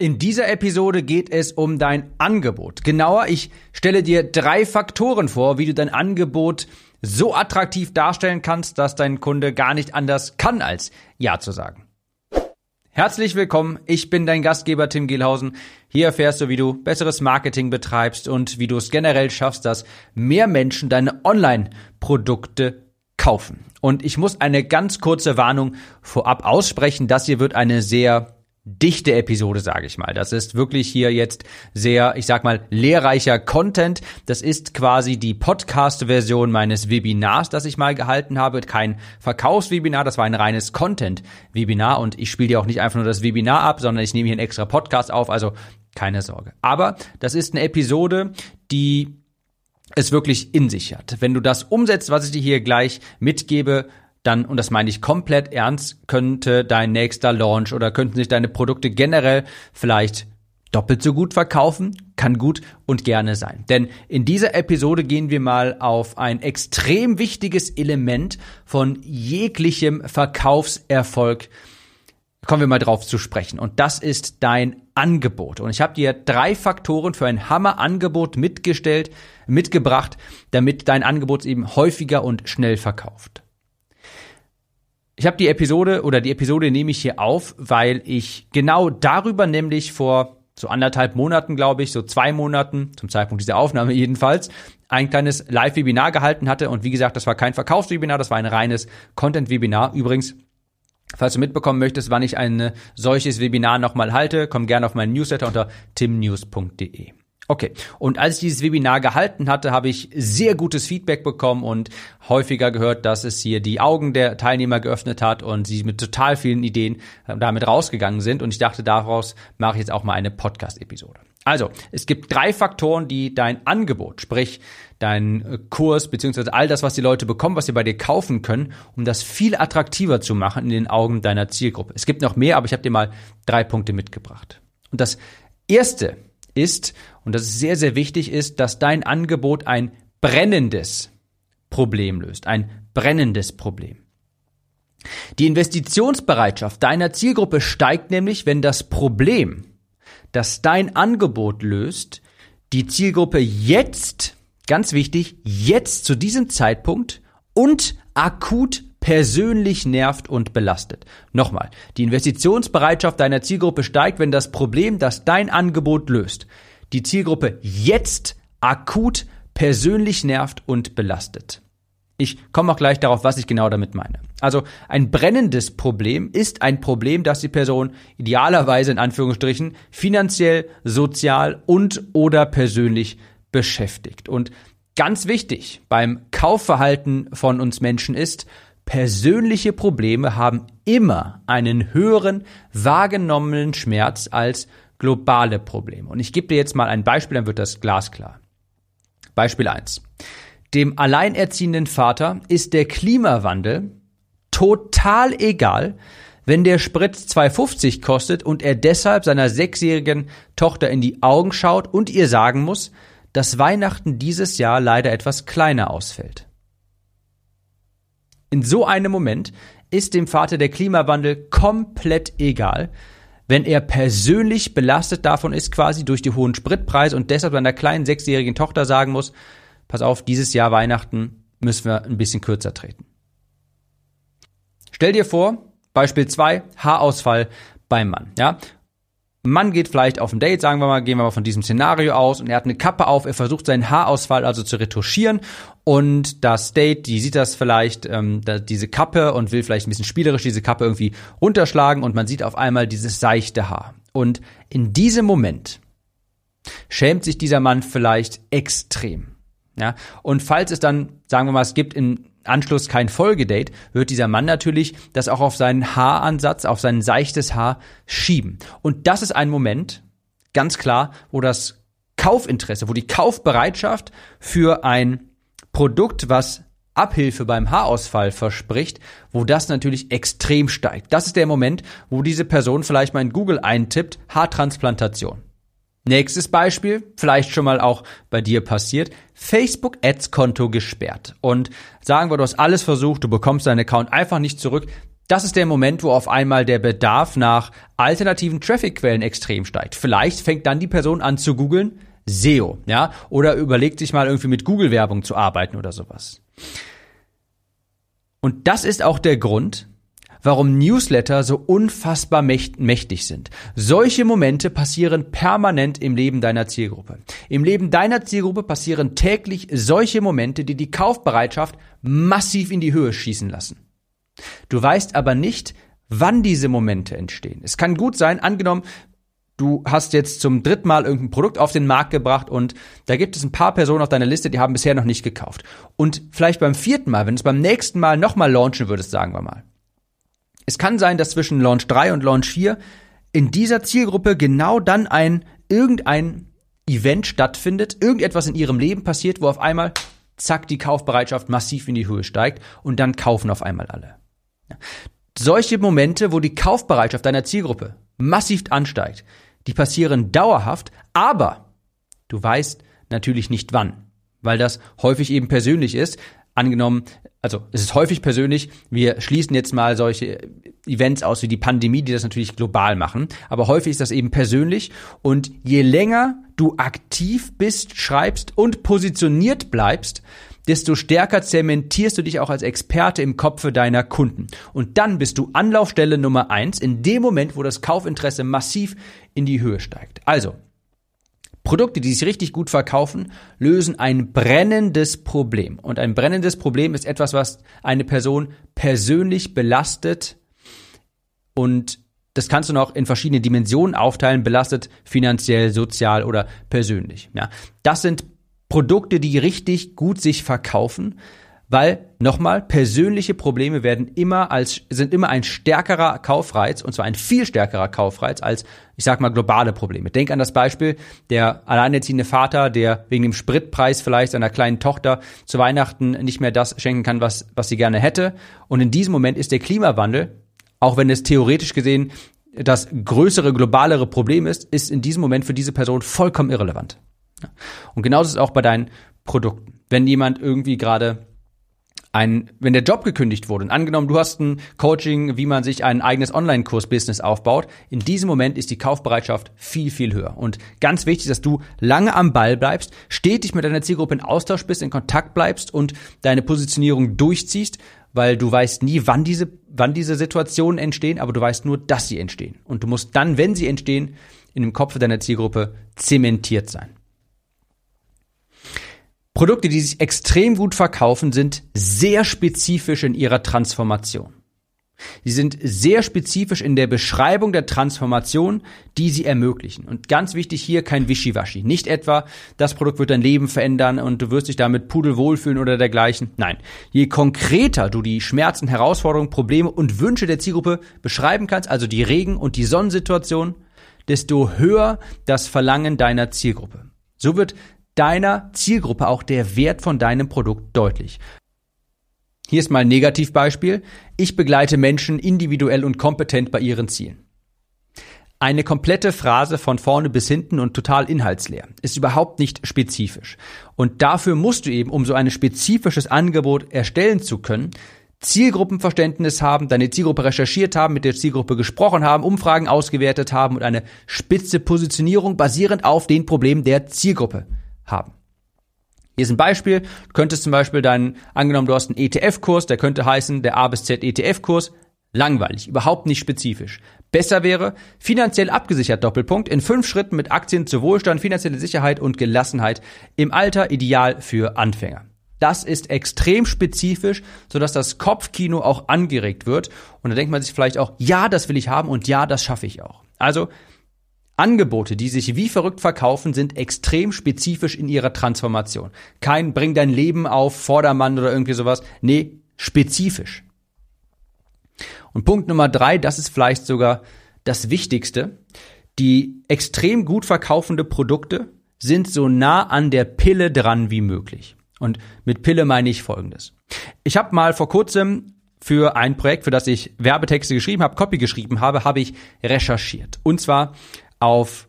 In dieser Episode geht es um dein Angebot. Genauer, ich stelle dir drei Faktoren vor, wie du dein Angebot so attraktiv darstellen kannst, dass dein Kunde gar nicht anders kann, als Ja zu sagen. Herzlich willkommen, ich bin dein Gastgeber Tim Gielhausen. Hier erfährst du, wie du besseres Marketing betreibst und wie du es generell schaffst, dass mehr Menschen deine Online-Produkte kaufen. Und ich muss eine ganz kurze Warnung vorab aussprechen. Das hier wird eine sehr dichte Episode, sage ich mal. Das ist wirklich hier jetzt sehr, ich sag mal, lehrreicher Content. Das ist quasi die Podcast-Version meines Webinars, das ich mal gehalten habe. Kein Verkaufswebinar, das war ein reines Content-Webinar und ich spiele dir auch nicht einfach nur das Webinar ab, sondern ich nehme hier einen extra Podcast auf, also keine Sorge. Aber das ist eine Episode, die es wirklich in sich hat. Wenn du das umsetzt, was ich dir hier gleich mitgebe, dann, und das meine ich komplett ernst, könnte dein nächster Launch oder könnten sich deine Produkte generell vielleicht doppelt so gut verkaufen, kann gut und gerne sein. Denn in dieser Episode gehen wir mal auf ein extrem wichtiges Element von jeglichem Verkaufserfolg kommen wir mal drauf zu sprechen. Und das ist dein Angebot. Und ich habe dir drei Faktoren für ein Hammer-Angebot mitgestellt, mitgebracht, damit dein Angebot eben häufiger und schnell verkauft. Ich habe die Episode oder die Episode nehme ich hier auf, weil ich genau darüber nämlich vor so anderthalb Monaten, glaube ich, so zwei Monaten, zum Zeitpunkt dieser Aufnahme jedenfalls, ein kleines Live-Webinar gehalten hatte. Und wie gesagt, das war kein Verkaufswebinar, das war ein reines Content-Webinar. Übrigens, falls du mitbekommen möchtest, wann ich ein solches Webinar nochmal halte, komm gerne auf meinen Newsletter unter timnews.de. Okay. Und als ich dieses Webinar gehalten hatte, habe ich sehr gutes Feedback bekommen und häufiger gehört, dass es hier die Augen der Teilnehmer geöffnet hat und sie mit total vielen Ideen äh, damit rausgegangen sind. Und ich dachte, daraus mache ich jetzt auch mal eine Podcast-Episode. Also, es gibt drei Faktoren, die dein Angebot, sprich dein äh, Kurs beziehungsweise all das, was die Leute bekommen, was sie bei dir kaufen können, um das viel attraktiver zu machen in den Augen deiner Zielgruppe. Es gibt noch mehr, aber ich habe dir mal drei Punkte mitgebracht. Und das erste ist, und das ist sehr, sehr wichtig, ist, dass dein Angebot ein brennendes Problem löst. Ein brennendes Problem. Die Investitionsbereitschaft deiner Zielgruppe steigt nämlich, wenn das Problem, das dein Angebot löst, die Zielgruppe jetzt, ganz wichtig, jetzt zu diesem Zeitpunkt und akut persönlich nervt und belastet. Nochmal, die Investitionsbereitschaft deiner Zielgruppe steigt, wenn das Problem, das dein Angebot löst, die Zielgruppe jetzt akut persönlich nervt und belastet. Ich komme auch gleich darauf, was ich genau damit meine. Also ein brennendes Problem ist ein Problem, das die Person idealerweise in Anführungsstrichen finanziell, sozial und oder persönlich beschäftigt. Und ganz wichtig beim Kaufverhalten von uns Menschen ist, persönliche Probleme haben immer einen höheren wahrgenommenen Schmerz als globale Probleme. Und ich gebe dir jetzt mal ein Beispiel, dann wird das glasklar. Beispiel 1. Dem alleinerziehenden Vater ist der Klimawandel total egal, wenn der Sprit 2,50 kostet und er deshalb seiner sechsjährigen Tochter in die Augen schaut und ihr sagen muss, dass Weihnachten dieses Jahr leider etwas kleiner ausfällt. In so einem Moment ist dem Vater der Klimawandel komplett egal, wenn er persönlich belastet davon ist, quasi durch die hohen Spritpreise und deshalb seiner kleinen sechsjährigen Tochter sagen muss, pass auf, dieses Jahr Weihnachten müssen wir ein bisschen kürzer treten. Stell dir vor, Beispiel 2, Haarausfall beim Mann. Ja? Mann geht vielleicht auf ein Date, sagen wir mal, gehen wir mal von diesem Szenario aus und er hat eine Kappe auf, er versucht seinen Haarausfall also zu retuschieren und das Date, die sieht das vielleicht, ähm, da, diese Kappe und will vielleicht ein bisschen spielerisch diese Kappe irgendwie runterschlagen und man sieht auf einmal dieses seichte Haar. Und in diesem Moment schämt sich dieser Mann vielleicht extrem. Ja, und falls es dann, sagen wir mal, es gibt in Anschluss kein Folgedate, wird dieser Mann natürlich das auch auf seinen Haaransatz, auf sein seichtes Haar schieben. Und das ist ein Moment, ganz klar, wo das Kaufinteresse, wo die Kaufbereitschaft für ein Produkt, was Abhilfe beim Haarausfall verspricht, wo das natürlich extrem steigt. Das ist der Moment, wo diese Person vielleicht mal in Google eintippt, Haartransplantation. Nächstes Beispiel, vielleicht schon mal auch bei dir passiert, Facebook Ads Konto gesperrt. Und sagen wir, du hast alles versucht, du bekommst deinen Account einfach nicht zurück. Das ist der Moment, wo auf einmal der Bedarf nach alternativen Traffic-Quellen extrem steigt. Vielleicht fängt dann die Person an zu googeln SEO, ja, oder überlegt sich mal irgendwie mit Google-Werbung zu arbeiten oder sowas. Und das ist auch der Grund, warum Newsletter so unfassbar mächtig sind. Solche Momente passieren permanent im Leben deiner Zielgruppe. Im Leben deiner Zielgruppe passieren täglich solche Momente, die die Kaufbereitschaft massiv in die Höhe schießen lassen. Du weißt aber nicht, wann diese Momente entstehen. Es kann gut sein, angenommen, du hast jetzt zum dritten Mal irgendein Produkt auf den Markt gebracht und da gibt es ein paar Personen auf deiner Liste, die haben bisher noch nicht gekauft. Und vielleicht beim vierten Mal, wenn du es beim nächsten Mal nochmal launchen würdest, sagen wir mal, es kann sein, dass zwischen Launch 3 und Launch 4 in dieser Zielgruppe genau dann ein irgendein Event stattfindet, irgendetwas in ihrem Leben passiert, wo auf einmal zack die Kaufbereitschaft massiv in die Höhe steigt und dann kaufen auf einmal alle. Ja. Solche Momente, wo die Kaufbereitschaft deiner Zielgruppe massiv ansteigt, die passieren dauerhaft, aber du weißt natürlich nicht wann, weil das häufig eben persönlich ist. Angenommen, also es ist häufig persönlich, wir schließen jetzt mal solche Events aus wie die Pandemie, die das natürlich global machen, aber häufig ist das eben persönlich und je länger du aktiv bist, schreibst und positioniert bleibst, desto stärker zementierst du dich auch als Experte im Kopfe deiner Kunden. Und dann bist du Anlaufstelle Nummer eins in dem Moment, wo das Kaufinteresse massiv in die Höhe steigt. Also, Produkte, die sich richtig gut verkaufen, lösen ein brennendes Problem. Und ein brennendes Problem ist etwas, was eine Person persönlich belastet und das kannst du noch in verschiedene Dimensionen aufteilen, belastet finanziell, sozial oder persönlich. Ja, das sind Produkte, die richtig gut sich verkaufen, weil nochmal persönliche Probleme werden immer als sind immer ein stärkerer Kaufreiz und zwar ein viel stärkerer Kaufreiz als ich sag mal globale Probleme. Denk an das Beispiel der alleinerziehende Vater, der wegen dem Spritpreis vielleicht seiner kleinen Tochter zu Weihnachten nicht mehr das schenken kann, was was sie gerne hätte und in diesem Moment ist der Klimawandel, auch wenn es theoretisch gesehen das größere globalere Problem ist, ist in diesem Moment für diese Person vollkommen irrelevant. Und genauso ist es auch bei deinen Produkten. Wenn jemand irgendwie gerade ein, wenn der Job gekündigt wurde und angenommen, du hast ein Coaching, wie man sich ein eigenes Online-Kurs-Business aufbaut, in diesem Moment ist die Kaufbereitschaft viel, viel höher. Und ganz wichtig, dass du lange am Ball bleibst, stetig mit deiner Zielgruppe in Austausch bist, in Kontakt bleibst und deine Positionierung durchziehst, weil du weißt nie, wann diese, wann diese Situationen entstehen, aber du weißt nur, dass sie entstehen. Und du musst dann, wenn sie entstehen, in dem Kopf deiner Zielgruppe zementiert sein. Produkte, die sich extrem gut verkaufen, sind sehr spezifisch in ihrer Transformation. Sie sind sehr spezifisch in der Beschreibung der Transformation, die sie ermöglichen. Und ganz wichtig hier kein Wischiwaschi. Nicht etwa, das Produkt wird dein Leben verändern und du wirst dich damit pudelwohl fühlen oder dergleichen. Nein. Je konkreter du die Schmerzen, Herausforderungen, Probleme und Wünsche der Zielgruppe beschreiben kannst, also die Regen- und die Sonnensituation, desto höher das Verlangen deiner Zielgruppe. So wird deiner Zielgruppe auch der Wert von deinem Produkt deutlich. Hier ist mal ein Negativbeispiel. Ich begleite Menschen individuell und kompetent bei ihren Zielen. Eine komplette Phrase von vorne bis hinten und total inhaltsleer. Ist überhaupt nicht spezifisch. Und dafür musst du eben, um so ein spezifisches Angebot erstellen zu können, Zielgruppenverständnis haben, deine Zielgruppe recherchiert haben, mit der Zielgruppe gesprochen haben, Umfragen ausgewertet haben und eine spitze Positionierung basierend auf den Problemen der Zielgruppe haben. Hier ist ein Beispiel. Du könntest zum Beispiel deinen, angenommen, du hast einen ETF-Kurs, der könnte heißen, der A bis Z ETF-Kurs. Langweilig, überhaupt nicht spezifisch. Besser wäre, finanziell abgesichert Doppelpunkt, in fünf Schritten mit Aktien zu Wohlstand, finanzielle Sicherheit und Gelassenheit im Alter ideal für Anfänger. Das ist extrem spezifisch, sodass das Kopfkino auch angeregt wird. Und da denkt man sich vielleicht auch, ja, das will ich haben und ja, das schaffe ich auch. Also Angebote, die sich wie verrückt verkaufen, sind extrem spezifisch in ihrer Transformation. Kein bring dein Leben auf Vordermann oder irgendwie sowas. Nee, spezifisch. Und Punkt Nummer drei, das ist vielleicht sogar das Wichtigste. Die extrem gut verkaufende Produkte sind so nah an der Pille dran wie möglich. Und mit Pille meine ich Folgendes. Ich habe mal vor kurzem für ein Projekt, für das ich Werbetexte geschrieben habe, Copy geschrieben habe, habe ich recherchiert. Und zwar auf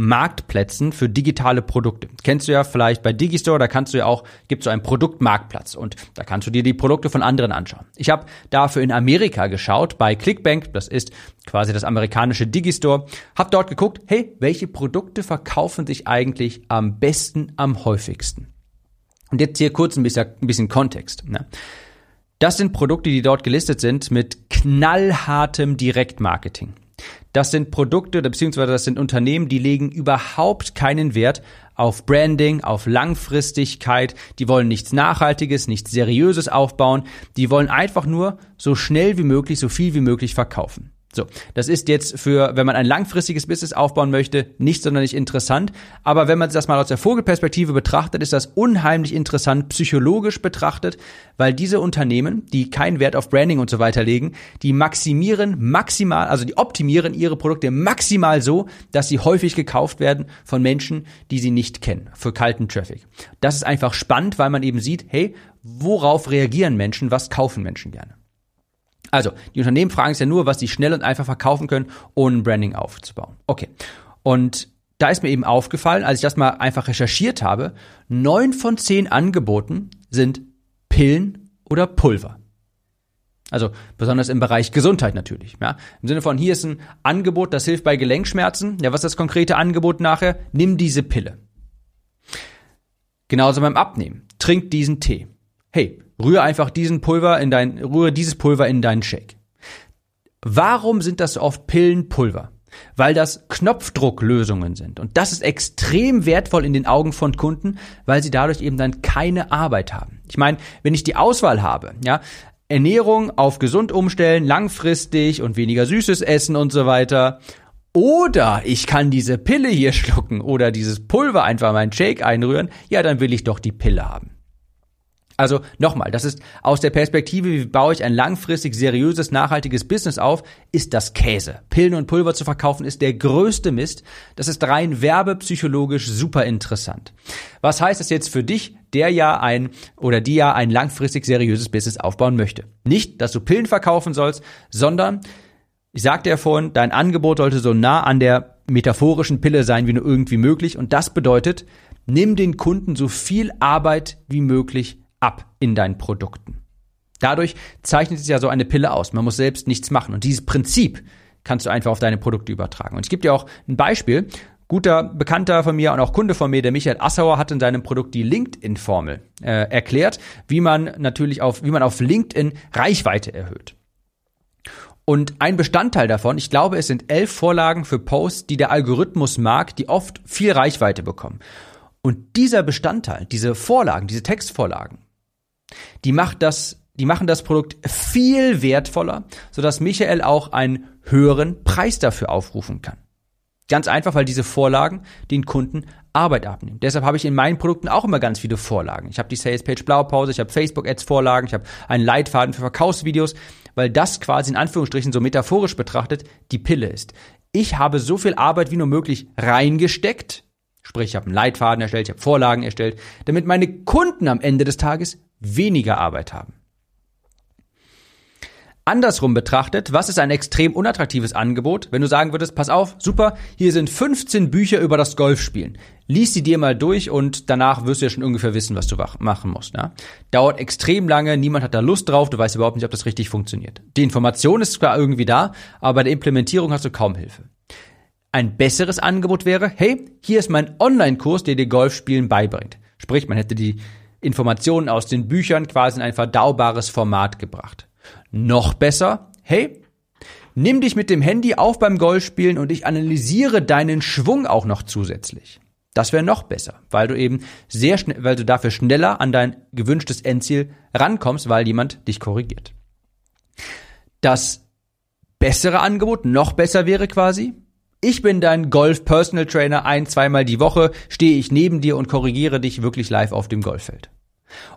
Marktplätzen für digitale Produkte. Kennst du ja vielleicht bei Digistore, da kannst du ja auch, gibt so einen Produktmarktplatz und da kannst du dir die Produkte von anderen anschauen. Ich habe dafür in Amerika geschaut, bei Clickbank, das ist quasi das amerikanische Digistore, habe dort geguckt, hey, welche Produkte verkaufen sich eigentlich am besten, am häufigsten? Und jetzt hier kurz ein bisschen, ein bisschen Kontext. Ne? Das sind Produkte, die dort gelistet sind mit knallhartem Direktmarketing. Das sind Produkte beziehungsweise das sind Unternehmen, die legen überhaupt keinen Wert auf Branding, auf Langfristigkeit. Die wollen nichts Nachhaltiges, nichts Seriöses aufbauen. Die wollen einfach nur so schnell wie möglich, so viel wie möglich verkaufen. So, das ist jetzt für, wenn man ein langfristiges Business aufbauen möchte, nicht sonderlich interessant. Aber wenn man das mal aus der Vogelperspektive betrachtet, ist das unheimlich interessant, psychologisch betrachtet, weil diese Unternehmen, die keinen Wert auf Branding und so weiter legen, die maximieren maximal, also die optimieren ihre Produkte maximal so, dass sie häufig gekauft werden von Menschen, die sie nicht kennen, für kalten Traffic. Das ist einfach spannend, weil man eben sieht, hey, worauf reagieren Menschen, was kaufen Menschen gerne. Also, die Unternehmen fragen sich ja nur, was sie schnell und einfach verkaufen können, ohne Branding aufzubauen. Okay. Und da ist mir eben aufgefallen, als ich das mal einfach recherchiert habe, neun von zehn Angeboten sind Pillen oder Pulver. Also besonders im Bereich Gesundheit natürlich. Ja. Im Sinne von, hier ist ein Angebot, das hilft bei Gelenkschmerzen. Ja, was ist das konkrete Angebot nachher? Nimm diese Pille. Genauso beim Abnehmen. Trink diesen Tee. Hey, Rühre einfach diesen Pulver in dein, rühre dieses Pulver in deinen Shake. Warum sind das oft Pillenpulver? Weil das Knopfdrucklösungen sind. Und das ist extrem wertvoll in den Augen von Kunden, weil sie dadurch eben dann keine Arbeit haben. Ich meine, wenn ich die Auswahl habe, ja, Ernährung auf gesund umstellen, langfristig und weniger Süßes essen und so weiter. Oder ich kann diese Pille hier schlucken oder dieses Pulver einfach in meinen Shake einrühren, ja, dann will ich doch die Pille haben. Also nochmal, das ist aus der Perspektive, wie baue ich ein langfristig seriöses, nachhaltiges Business auf, ist das Käse. Pillen und Pulver zu verkaufen ist der größte Mist. Das ist rein werbepsychologisch super interessant. Was heißt das jetzt für dich, der ja ein oder die ja ein langfristig seriöses Business aufbauen möchte? Nicht, dass du Pillen verkaufen sollst, sondern ich sagte ja vorhin, dein Angebot sollte so nah an der metaphorischen Pille sein wie nur irgendwie möglich und das bedeutet, nimm den Kunden so viel Arbeit wie möglich ab in deinen Produkten. Dadurch zeichnet sich ja so eine Pille aus. Man muss selbst nichts machen. Und dieses Prinzip kannst du einfach auf deine Produkte übertragen. Und ich gebe dir auch ein Beispiel. Guter Bekannter von mir und auch Kunde von mir, der Michael Assauer, hat in seinem Produkt die LinkedIn-Formel äh, erklärt, wie man natürlich auf, wie man auf LinkedIn Reichweite erhöht. Und ein Bestandteil davon, ich glaube, es sind elf Vorlagen für Posts, die der Algorithmus mag, die oft viel Reichweite bekommen. Und dieser Bestandteil, diese Vorlagen, diese Textvorlagen, die macht das, die machen das Produkt viel wertvoller, sodass Michael auch einen höheren Preis dafür aufrufen kann. Ganz einfach, weil diese Vorlagen den Kunden Arbeit abnehmen. Deshalb habe ich in meinen Produkten auch immer ganz viele Vorlagen. Ich habe die Sales Page Blaupause, ich habe Facebook Ads Vorlagen, ich habe einen Leitfaden für Verkaufsvideos, weil das quasi in Anführungsstrichen so metaphorisch betrachtet die Pille ist. Ich habe so viel Arbeit wie nur möglich reingesteckt, sprich ich habe einen Leitfaden erstellt, ich habe Vorlagen erstellt, damit meine Kunden am Ende des Tages weniger Arbeit haben. Andersrum betrachtet, was ist ein extrem unattraktives Angebot, wenn du sagen würdest, pass auf, super, hier sind 15 Bücher über das Golfspielen. Lies sie dir mal durch und danach wirst du ja schon ungefähr wissen, was du machen musst. Ja? Dauert extrem lange, niemand hat da Lust drauf, du weißt überhaupt nicht, ob das richtig funktioniert. Die Information ist zwar irgendwie da, aber bei der Implementierung hast du kaum Hilfe. Ein besseres Angebot wäre, hey, hier ist mein Online-Kurs, der dir Golfspielen beibringt. Sprich, man hätte die Informationen aus den Büchern quasi in ein verdaubares Format gebracht. Noch besser, hey, nimm dich mit dem Handy auf beim Golfspielen und ich analysiere deinen Schwung auch noch zusätzlich. Das wäre noch besser, weil du eben sehr schnell, weil du dafür schneller an dein gewünschtes Endziel rankommst, weil jemand dich korrigiert. Das bessere Angebot, noch besser wäre quasi, ich bin dein Golf Personal Trainer, ein, zweimal die Woche stehe ich neben dir und korrigiere dich wirklich live auf dem Golffeld.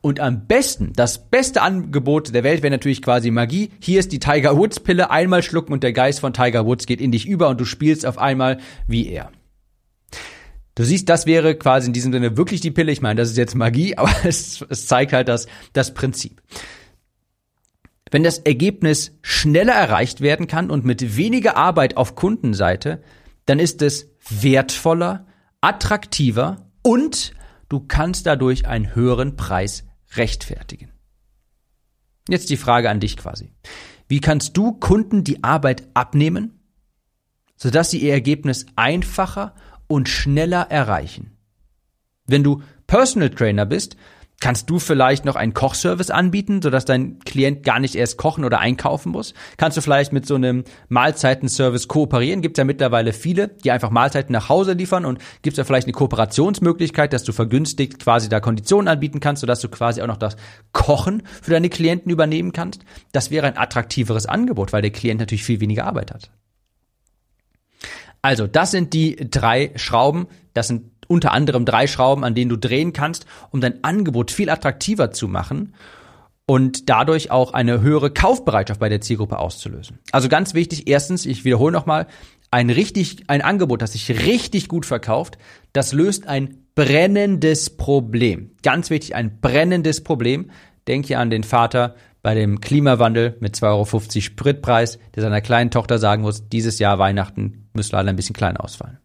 Und am besten, das beste Angebot der Welt wäre natürlich quasi Magie. Hier ist die Tiger Woods Pille, einmal schlucken und der Geist von Tiger Woods geht in dich über und du spielst auf einmal wie er. Du siehst, das wäre quasi in diesem Sinne wirklich die Pille. Ich meine, das ist jetzt Magie, aber es, es zeigt halt das, das Prinzip. Wenn das Ergebnis schneller erreicht werden kann und mit weniger Arbeit auf Kundenseite, dann ist es wertvoller, attraktiver und du kannst dadurch einen höheren Preis rechtfertigen. Jetzt die Frage an dich quasi. Wie kannst du Kunden die Arbeit abnehmen, sodass sie ihr Ergebnis einfacher und schneller erreichen? Wenn du Personal Trainer bist, Kannst du vielleicht noch einen Kochservice anbieten, sodass dein Klient gar nicht erst kochen oder einkaufen muss? Kannst du vielleicht mit so einem Mahlzeitenservice kooperieren? Gibt ja mittlerweile viele, die einfach Mahlzeiten nach Hause liefern und gibt es da vielleicht eine Kooperationsmöglichkeit, dass du vergünstigt quasi da Konditionen anbieten kannst, sodass du quasi auch noch das Kochen für deine Klienten übernehmen kannst? Das wäre ein attraktiveres Angebot, weil der Klient natürlich viel weniger Arbeit hat. Also, das sind die drei Schrauben. Das sind unter anderem drei Schrauben, an denen du drehen kannst, um dein Angebot viel attraktiver zu machen und dadurch auch eine höhere Kaufbereitschaft bei der Zielgruppe auszulösen. Also ganz wichtig, erstens, ich wiederhole nochmal, ein richtig, ein Angebot, das sich richtig gut verkauft, das löst ein brennendes Problem. Ganz wichtig, ein brennendes Problem. Denk hier an den Vater bei dem Klimawandel mit 2,50 Euro Spritpreis, der seiner kleinen Tochter sagen muss, dieses Jahr Weihnachten müsste leider ein bisschen klein ausfallen.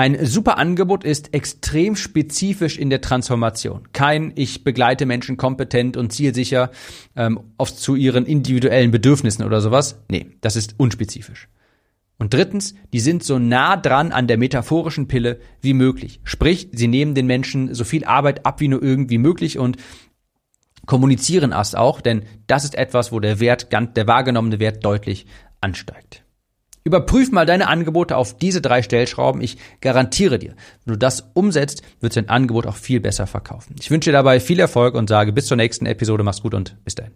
Ein super Angebot ist extrem spezifisch in der Transformation. Kein ich begleite Menschen kompetent und zielsicher ähm, oft zu ihren individuellen Bedürfnissen oder sowas. Nee, das ist unspezifisch. Und drittens, die sind so nah dran an der metaphorischen Pille wie möglich. Sprich, sie nehmen den Menschen so viel Arbeit ab wie nur irgendwie möglich und kommunizieren es auch, denn das ist etwas, wo der Wert, der wahrgenommene Wert deutlich ansteigt. Überprüf mal deine Angebote auf diese drei Stellschrauben. Ich garantiere dir, wenn du das umsetzt, wird dein Angebot auch viel besser verkaufen. Ich wünsche dir dabei viel Erfolg und sage bis zur nächsten Episode. Mach's gut und bis dahin.